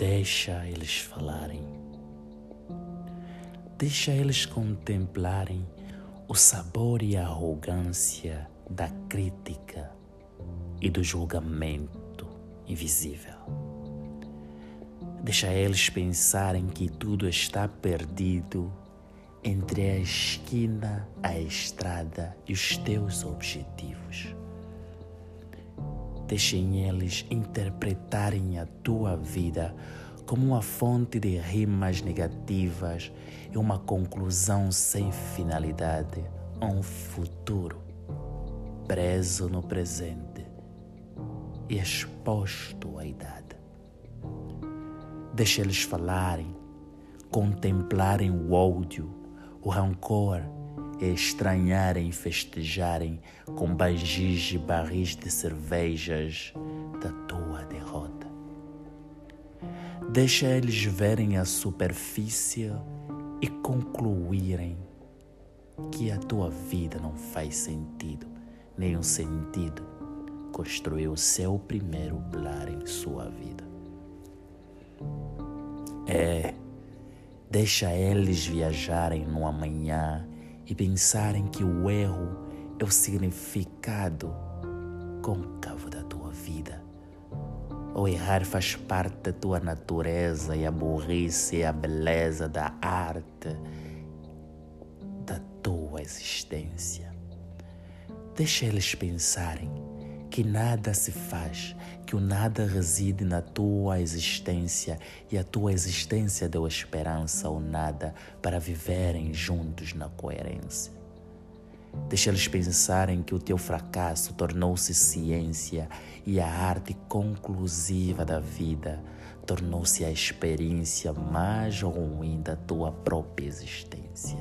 Deixa eles falarem. Deixa eles contemplarem o sabor e a arrogância da crítica e do julgamento invisível. Deixa eles pensarem que tudo está perdido entre a esquina, a estrada e os teus objetivos. Deixem eles interpretarem a tua vida como uma fonte de rimas negativas e uma conclusão sem finalidade, um futuro preso no presente e exposto à idade. Deixa eles falarem, contemplarem o ódio, o rancor estranharem e festejarem com bangis e barris de cervejas da tua derrota. Deixa eles verem a superfície e concluírem que a tua vida não faz sentido, o sentido construiu seu primeiro lar em sua vida. É, deixa eles viajarem no amanhã e pensarem que o erro é o significado côncavo da tua vida. O errar faz parte da tua natureza e a burrice é a beleza da arte da tua existência. Deixa eles pensarem que nada se faz, que o nada reside na tua existência e a tua existência deu esperança ao nada para viverem juntos na coerência. Deixa eles pensarem que o teu fracasso tornou-se ciência e a arte conclusiva da vida tornou-se a experiência mais ruim da tua própria existência.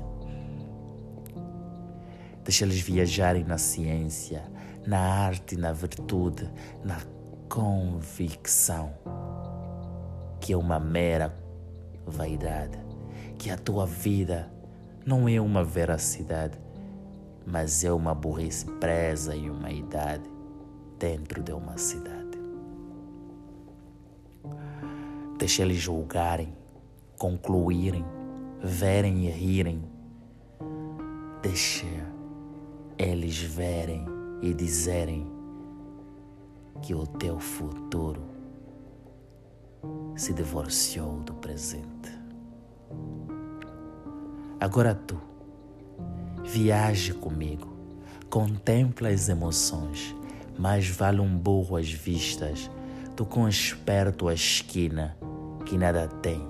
Deixa eles viajarem na ciência, na arte, na virtude, na convicção que é uma mera vaidade, que a tua vida não é uma veracidade, mas é uma burrice presa em uma idade dentro de uma cidade. Deixa eles julgarem, concluírem, verem e rirem. Deixa eles verem e dizerem que o teu futuro se divorciou do presente. Agora tu, viaje comigo, contempla as emoções, mais vale um burro às vistas do que um esperto à esquina que nada tem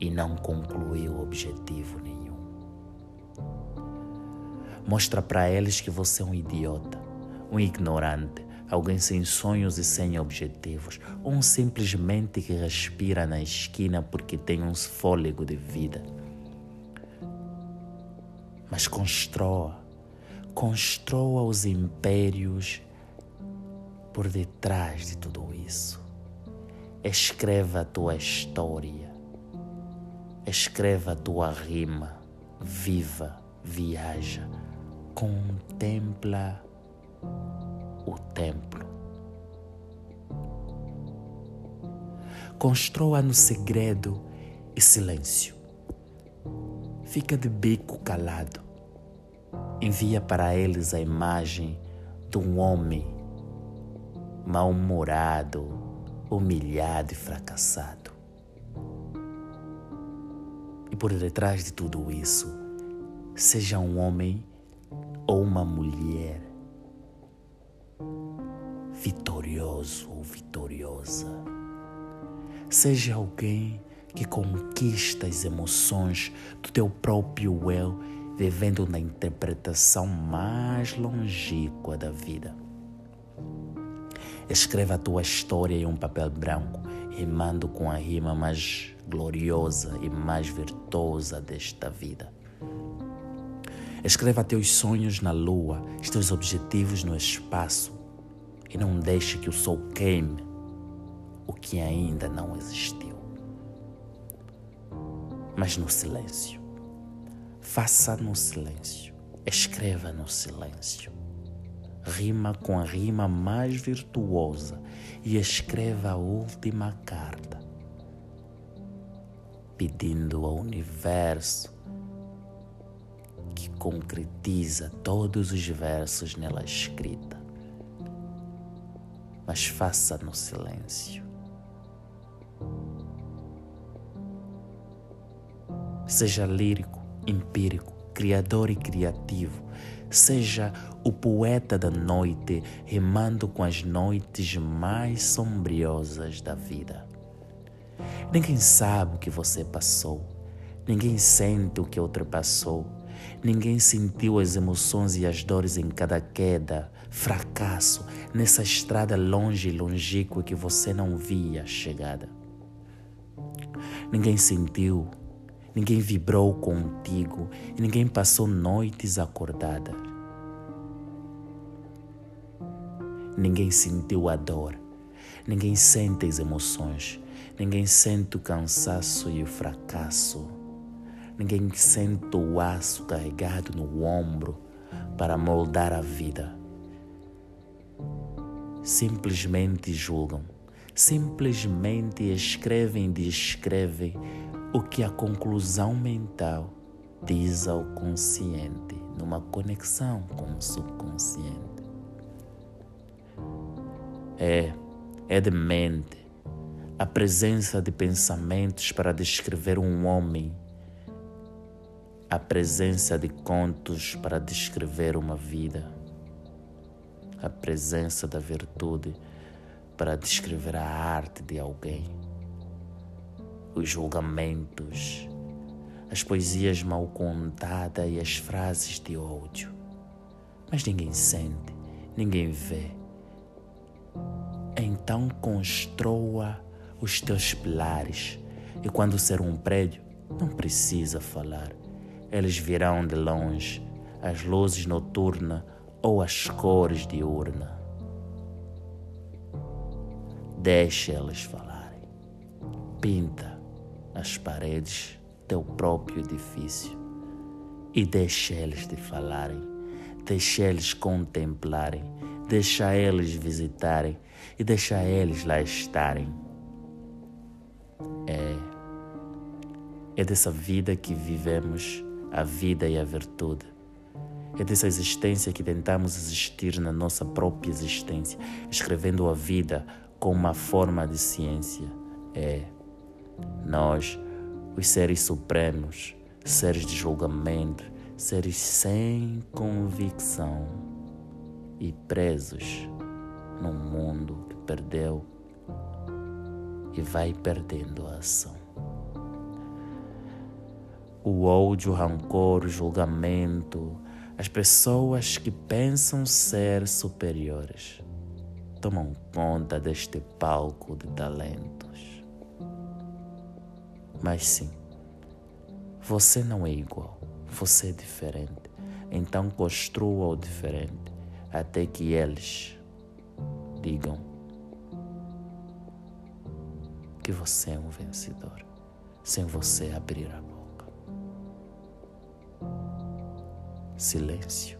e não concluiu objetivo nenhum. Mostra para eles que você é um idiota, um ignorante, alguém sem sonhos e sem objetivos, ou um simplesmente que respira na esquina porque tem um fôlego de vida. Mas construa, construa os impérios por detrás de tudo isso. Escreva a tua história, escreva a tua rima, viva, viaja contempla o templo. Construa no segredo e silêncio. Fica de bico calado. Envia para eles a imagem de um homem mal-humorado, humilhado e fracassado. E por detrás de tudo isso, seja um homem ou uma mulher vitorioso ou vitoriosa. Seja alguém que conquista as emoções do teu próprio eu, vivendo na interpretação mais longínqua da vida. Escreva a tua história em um papel branco, rimando com a rima mais gloriosa e mais virtuosa desta vida. Escreva teus sonhos na lua, os teus objetivos no espaço e não deixe que o sol queime o que ainda não existiu. Mas no silêncio. Faça no silêncio. Escreva no silêncio. rima com a rima mais virtuosa e escreva a última carta, pedindo ao universo concretiza todos os versos nela escrita. Mas faça no silêncio. Seja lírico, empírico, criador e criativo. Seja o poeta da noite, rimando com as noites mais sombriosas da vida. Ninguém sabe o que você passou, ninguém sente o que ultrapassou, ninguém sentiu as emoções e as dores em cada queda, fracasso, nessa estrada longe e longínqua que você não via a chegada. Ninguém sentiu Ninguém vibrou contigo e ninguém passou noites acordada. Ninguém sentiu a dor, ninguém sente as emoções, ninguém sente o cansaço e o fracasso, ninguém sente o aço carregado no ombro para moldar a vida. Simplesmente julgam, simplesmente escrevem e descrevem o que a conclusão mental diz ao consciente numa conexão com o subconsciente. É, é de mente a presença de pensamentos para descrever um homem, a presença de contos para descrever uma vida, a presença da virtude para descrever a arte de alguém os julgamentos, as poesias mal contadas e as frases de ódio. Mas ninguém sente, ninguém vê. Então construa os teus pilares, e quando ser um prédio, não precisa falar. Eles virão de longe, as luzes noturnas ou as cores de urna. Deixe eles falarem. Pinta as paredes teu próprio edifício e deixa eles te falarem, deixa eles contemplarem, deixa eles visitarem e deixa eles lá estarem. É, é dessa vida que vivemos a vida e a virtude. É dessa existência que tentamos existir na nossa própria existência, escrevendo a vida com uma forma de ciência. É nós, os seres supremos, seres de julgamento, seres sem convicção e presos num mundo que perdeu e vai perdendo a ação. O ódio, o rancor, o julgamento, as pessoas que pensam ser superiores tomam conta deste palco de talentos. Mas sim, você não é igual, você é diferente. Então construa o diferente até que eles digam que você é um vencedor, sem você abrir a boca. Silêncio.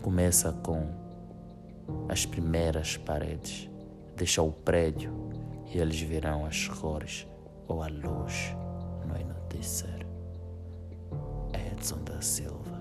Começa com as primeiras paredes, deixa o prédio e eles verão as cores ou a luz no entardecer. Edson da Silva.